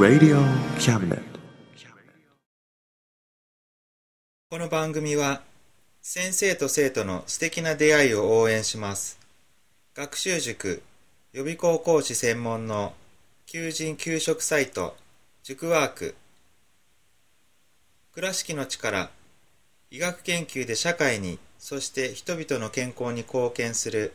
Radio Cabinet. この番組は先生と生徒の素敵な出会いを応援します。学習塾予備校講師専門の求人・給食サイト塾ワーク。倉敷の力医学研究で社会にそして人々の健康に貢献する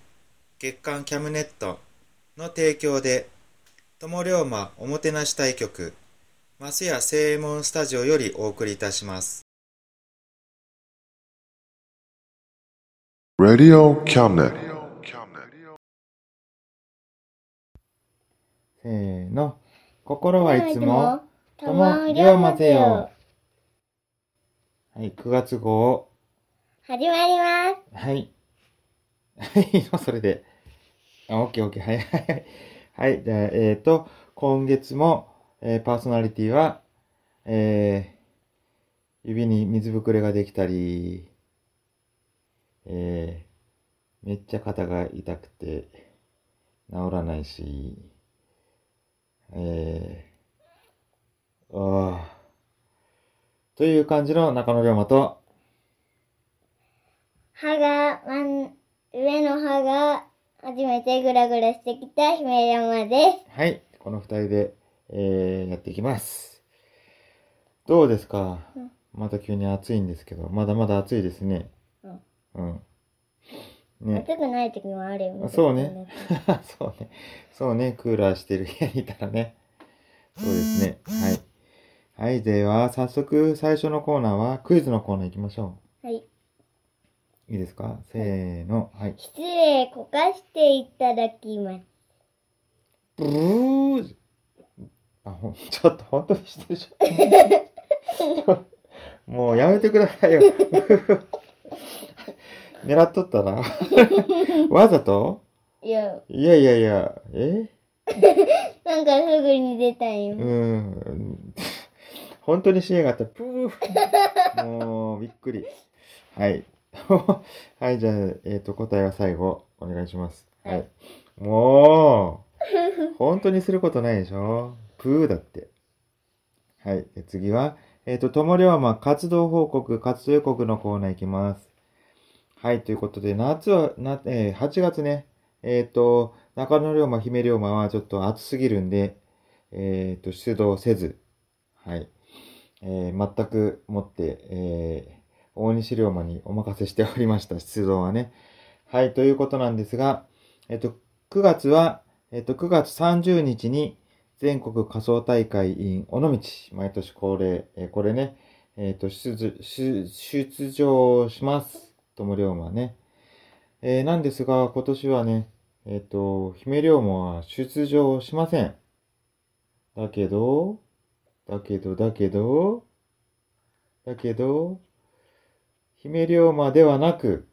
月刊キャムネットの提供で友龍馬おもてなし対局マスヤ正右衛門スタジオよりお送りいたします Radio Cabinet. せーの。心はいつも、ともりょうまぜよ。はい、9月号。始まります。はい。はい、それで。あ、オッケーオッケー。はいはいはい。はい、じゃあ、えっ、ー、と、今月も、えーパーソナリティは、えー、指に水ぶくれができたり、えー、めっちゃ肩が痛くて治らないし、えー、ああ、という感じの中野龍馬と、歯が、上の歯が初めてグラグラしてきた姫山です。はい、この二人で、えー、やっていきます。どうですか、うんまた急に暑いんですけど、まだまだ暑いですね。うん。うん。ね。暑くない時もあるよね。そうね。そうね。そうね。クーラーしてる部屋にいたらね。そうですね。はい。はい。では、早速、最初のコーナーは、クイズのコーナー行きましょはい。う。いいですか？せーの。はい。失礼こかしていただきます。ブーあ、ほん、ちょっと本当にしてるじゃん。もうやめてくださいよ。狙っとったな。わざと？いや、いやいやいや、え？なんかすぐに出たんよ。うん。本当にしやがった。プー。もう、びっくり。はい。はい、じゃあ、えっ、と、答えは最後、お願いします。はい。もう、本当にすることないでしょ？プーだって。はい。で次は、えっ、と、ともりょうま活動報告、活動予告のコーナーいきます。はい。ということで、夏は、な、えー8月ね、えっ、と、中野龍馬、姫龍馬はちょっと暑すぎるんで、えっ、と、出動せず、はい。えー全くもって、えー大西龍馬にお任せしておりました、出動はね。はい、ということなんですが、えっ、と、9月は、えっ、と、9月30日に全国仮想大会 in 尾道、毎年恒例、えーこれね、えっ、と、出、出出場します。友龍馬ね。えーなんですが、今年はね、えっ、と、姫龍馬は出場しません。だけど、だけど、だけど、だけど、姫龍馬ではなく、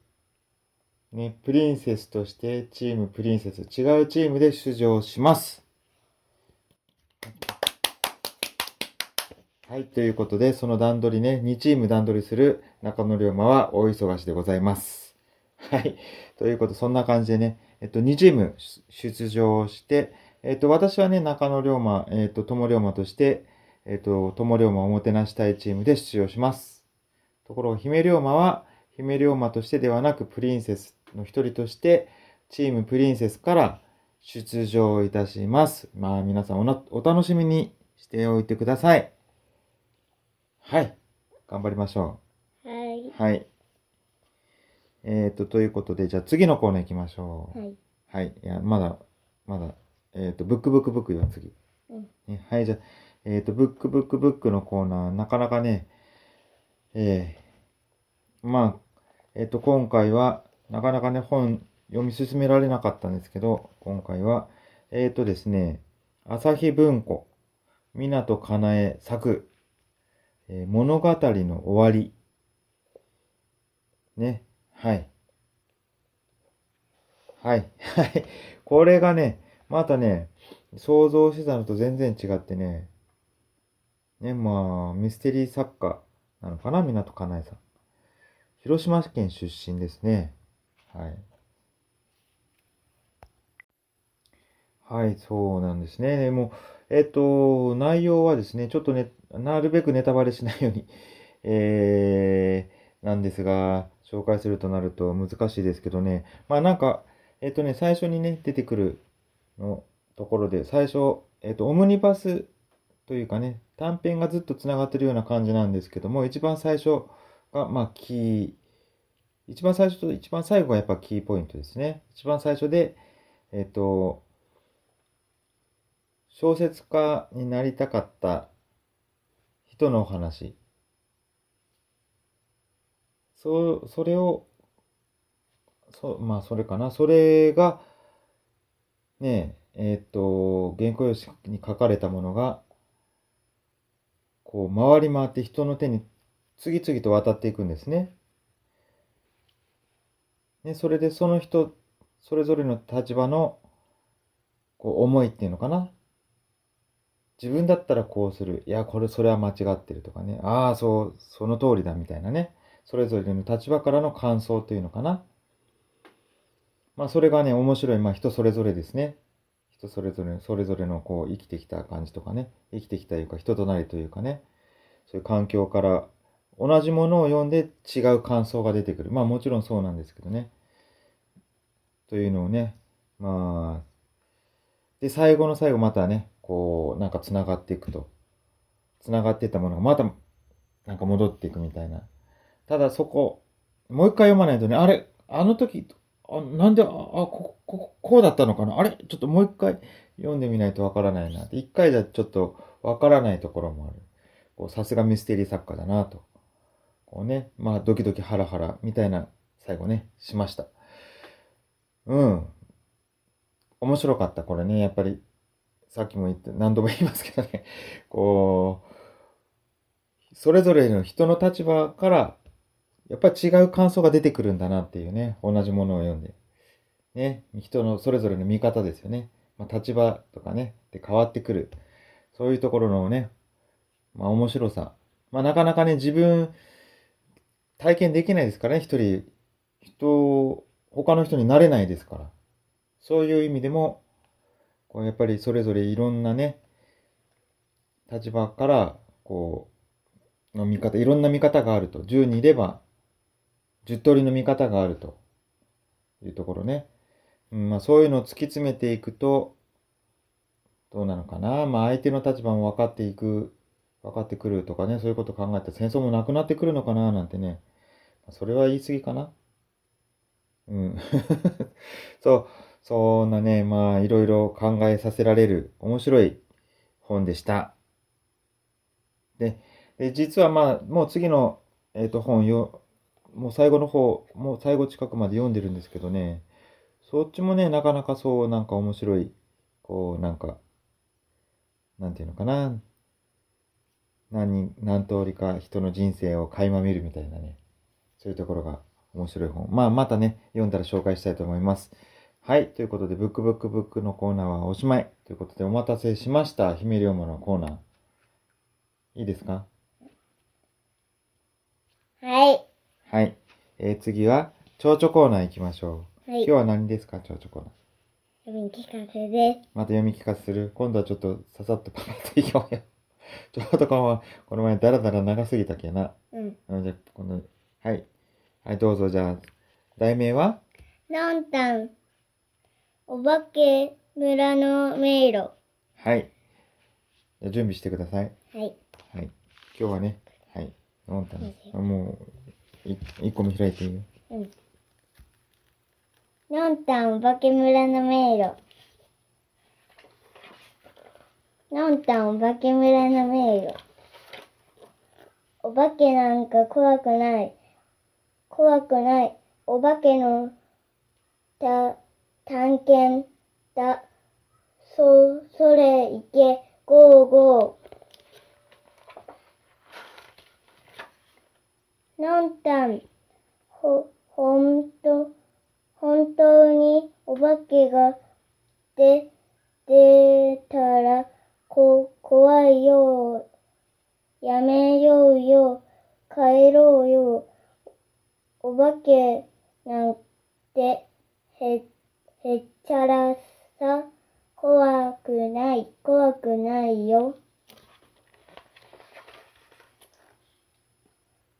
ね、プリンセスとしてチームプリンセス、違うチームで出場します。はい、ということで、その段取りね、2チーム段取りする中野龍馬は大忙しでございます。はい。ということで、そんな感じでね、えっと、2チーム出場して、えっと、私はね、中野龍馬、えっと、友龍馬として、えっと、友龍馬をおもてなしたいチームで出場します。ところが、姫龍馬は、姫龍馬としてではなく、プリンセスの一人として、チームプリンセスから、出場いたします。まあ皆さんおなお楽しみにしておいてください。はい。頑張りましょはい。う。はい。えっ、と、ということで、じゃあ次のコーナー行きましょう。はい。はい。いや、まだ、まだ、えっ、と、ブックブックブックよ、次。うんねはい、じゃあ、えっ、と、ブックブックブックのコーナー、なかなかね、えー、まあ、えっ、と、今回は、なかなかね、本読み進められなかったんですけど、今回は、えっ、とですね、朝日文庫、港かなえ作、えー物語の終わり。ね、はい。はい。はい。これがね、またね、想像してたのと全然違ってね、ね、まあ、ミステリー作家なのかな、港かなえさん。広島県出身ですね。はい。はい、そうなんですね。でも、えっと、内容はですね、ちょっとね、なるべくネタバレしないように、えー、なんですが、紹介するとなると難しいですけどね。まあなんか、えっとね、最初にね、出てくるのところで、最初、えっと、オムニバスというかね、短編がずっと繋がってるような感じなんですけども、一番最初が、まあ、キー、一番最初と一番最後がやっぱキーポイントですね。一番最初で、えっと、小説家になりたかった人のお話。そう、それを、そ、まあ、それかな。それが、ねえ、えーっと、原稿用紙に書かれたものが、こう、回り回って人の手に次々と渡っていくんですね。ね、それでその人、それぞれの立場の、こう、思いっていうのかな。自分だったらこうする。いや、これ、それは間違ってるとかね。ああ、そう、その通りだみたいなね。それぞれの立場からの感想というのかな。まあ、それがね、面白い。まあ、人それぞれですね。人それぞれ、それぞれのこう、生きてきた感じとかね。生きてきたというか、人となりというかね。そういう環境から、同じものを読んで違う感想が出てくる。まあ、もちろんそうなんですけどね。というのをね。まあ、で、最後の最後またね、こう、なんか繋がっていくと。繋がってたものがまた、なんか戻っていくみたいな。ただそこ、もう一回読まないとね、あれ、あの時、あなんで、あ、こ、こ、こうだったのかな？あれ？ちょっともう一回読んでみないとわからないな。一回じゃちょっとわからないところもある。こう、さすがミステリー作家だなと。こうね、まあ、ドキドキハラハラみたいな最後ね、しました。うん。面白かった、これね。やっぱり、さっきも言って、何度も言いますけどね。こう、それぞれの人の立場から、やっぱり違う感想が出てくるんだなっていうね。同じものを読んで。ね。人のそれぞれの見方ですよね。まあ、立場とかね、で変わってくる。そういうところのね、まあ面白さ。まあなかなかね、自分、体験できないですからね、一人、人、他の人になれないですから。そういう意味でも、こうやっぱりそれぞれいろんなね、立場から、こう、の見方、いろんな見方があると。10人いれば、10通りの見方があるというところね。うん、まあそういうのを突き詰めていくと、どうなのかな。まあ相手の立場も分かっていく、分かってくるとかね、そういうこと考えて戦争もなくなってくるのかななんてね。それは言い過ぎかな。うん。そう、そんなね、まあいろいろ考えさせられる面白い本でした。で、で実はまあもう次の、えっと本よ、もう最後の方、もう最後近くまで読んでるんですけどね、そっちもね、なかなかそうなんか面白い、こうなんか、なんていうのかな。何人、何通りか人の人生を垣間見るみたいなね。そういうところが面白い本。まあ、またね、読んだら紹介したいと思います。はい。ということで、ブックブックブックのコーナーはおしまい。ということで、お待たせしました。姫龍馬のコーナー。いいですか？はい。はい。えー、次は、蝶々コーナー行きましょう。はい。今日は何ですか？蝶々コーナー。読み聞かせです。また読み聞かせする？今度はちょっとささっとパパッといこうよ。ちょっとこのこの前だらだら長すぎたけな。うん。あのじゃあ、この、はい。はい、どうぞ、じゃあ、題名は？のんたん、お化け村の迷路。はい。じゃあ準備してください。はい。はい。今日はね、はい。のんたん。あもう、い一個も開いていい？よ。うん。のんたんお化け村の迷路。のんたんお化け村の迷路。お化けなんか怖くない。怖くない。お化けのた探検だ。そ、それ行け。ゴーゴー。のんたん、ほ、ほんと、本当にお化けが出、出たら、こ、怖いよ。やめようよ。帰ろうよ。お化けなんて、へ、へっちゃらさ。怖くない、怖くないよ。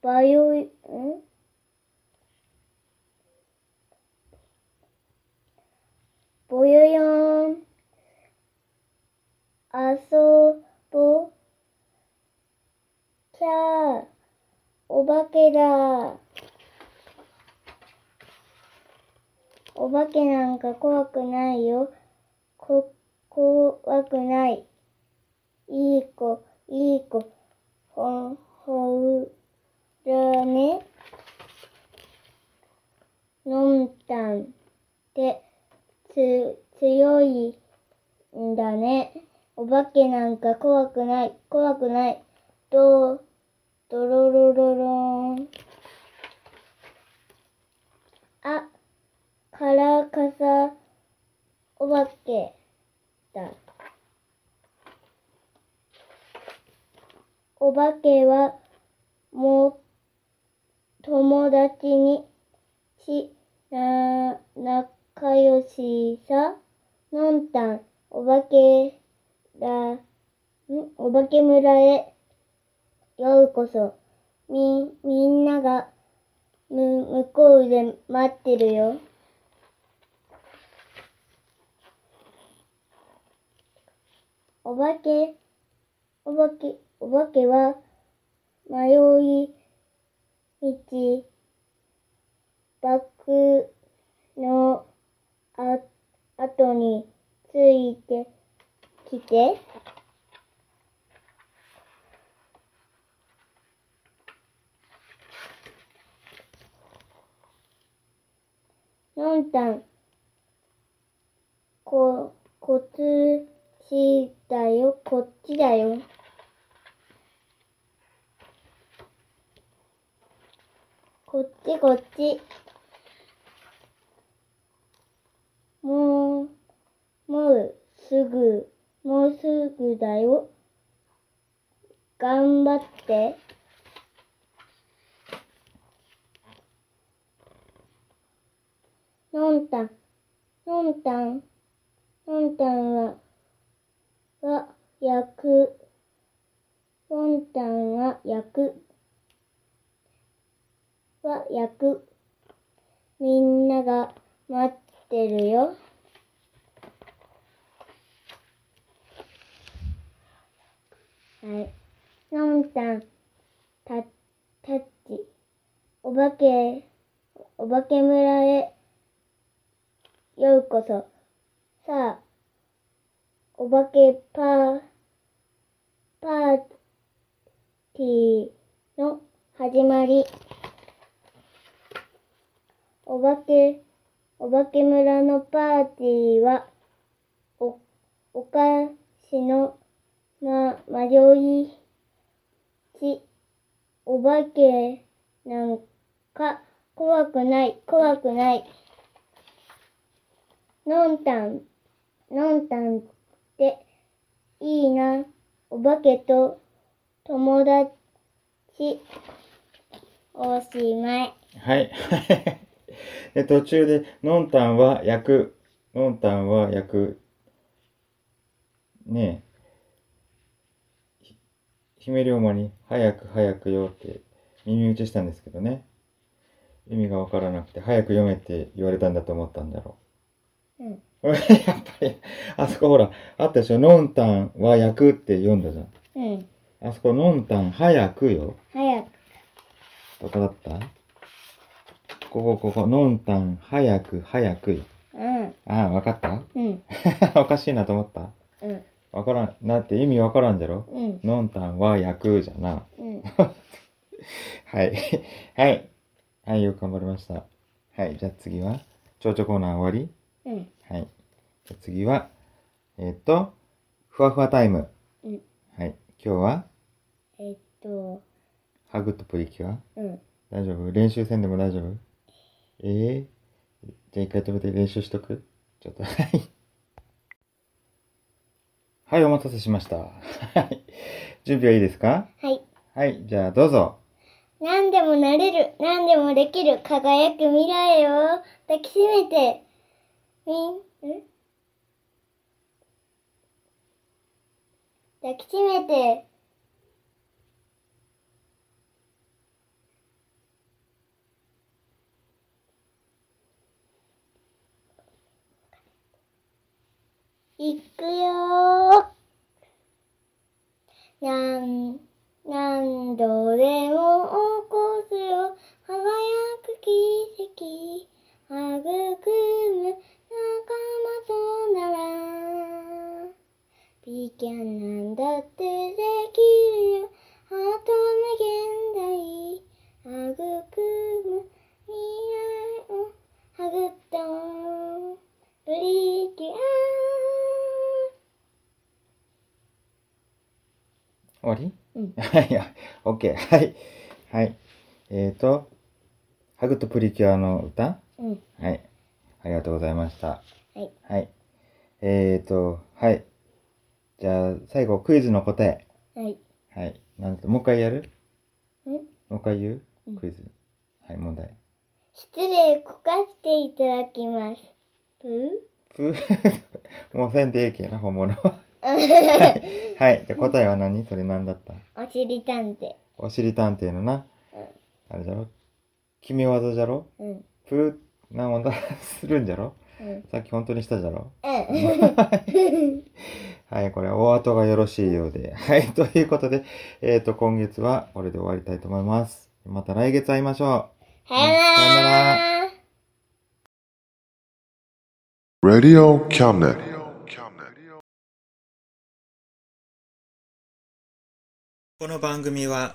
バイオ、んぼよよん。遊ぼ。キャー。お化けだ。お化けなんか怖くないよ。こ、怖くない。いい子、いい子。ほん、ほうらね。のんたんって、つ、強いんだね。お化けなんか怖くない、怖くない。ど、どろろろろん。あ、からかさ、お化けだ。お化けは、もう、友達にし、な、仲良しさ。のんたん、お化けら、んお化け村へ、ようこそ。み、みんなが、む、向こうで待ってるよ。お化け、お化け、お化けは、迷い道、バックのあ後についてきて。のんたん、こ、こっちだよ、こっちだよ。こっちこっち。もう、もうすぐ、もうすぐだよ。頑張って。のんたん、のんたん、のんたんは、は、焼く。のんたんは焼く。は焼く。みんなが待ってるよ。はい。のんたん、た、タッチ。お化け、お化け村へ、ようこそ。さあ、お化けパー、パーティーの始まり。お化け、お化け村のパーティーは、お、お菓子の、ま、迷いち、お化けなんか怖くない、怖くない。のんたん、のんたんっていいな。お化けと友達。おしまい。はい。で、途中で、のんたんは焼く。のんたんは焼く。ねえ。ひ姫龍馬に、早く早くよって耳打ちしたんですけどね。意味がわからなくて、早く読めって言われたんだと思ったんだろうん。う。やっぱり、あそこほら、あったでしょ？のんたんは焼くって読んだじゃん。うん。あそこ、のんたん早くよ。早く。どこだった？ここ、ここ、のんたん早く早くよ。うん。ああ、わかった？うん。おかしいなと思った？うん。わからん。だって意味わからんじゃろ？うん。のんたんは焼くじゃな。うん。はい。はい。はい、よく頑張りました。はい、じゃあ次は、蝶々コーナー終わりうん。はい。じゃあ次は、えっ、と、ふわふわタイム。うん。はい。今日は、えっと、ハグとプリキュア？うん。大丈夫？練習せんでも大丈夫？ええじゃあ一回止めて練習しとく？ちょっと、はい。はい、お待たせしました。はい。準備はいいですか？はい。はい、じゃあどうぞ。何でもなれる、何でもできる、輝く未来を抱きしめて、みん、ん？抱きしめて、いくよー。なん、何度でも起こすよ。輝く奇跡。育む仲間となら。ビギャンなんだってできるよ。あと無限大。育む未来を育った。プリキュア。終わりうんはい、はい、オッケー。はい。はい。えーと、ハグとプリキュアの歌？うん。はい。ありがとうございました。はい。はい。えーと、はい。じゃあ、最後、クイズの答え。はい。はい。なんと、もう一回やる？んもう一回言う？うんクイズ。はい、問題。失礼こかしていただきます。ぷーぷー もうせんでええけな、本物。はい。じゃあ答えは何？それ何だった？おしりたんて。おしり探偵のな。あれじゃろ？決め技じゃろ？うん。うん。ぷーな問題するんじゃろ？うん。さっき本当にしたじゃろ？うん。はい、これお後がよろしいようで。はい、ということで、えっ、と、今月はこれで終わりたいと思います。また来月会いましょう。さよなら。Radio Cabinet. この番組は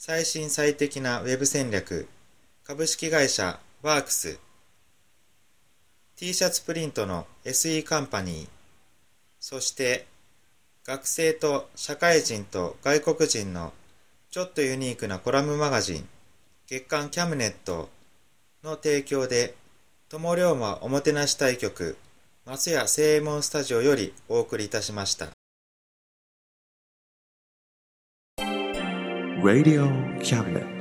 最新最適なウェブ戦略株式会社ワークス t シャツプリントの SE カンパニーそして学生と社会人と外国人のちょっとユニークなコラムマガジン月刊キャムネットの提供で友龍馬おもてなし対局松屋正右衛門スタジオよりお送りいたしました。Radio Cabinet.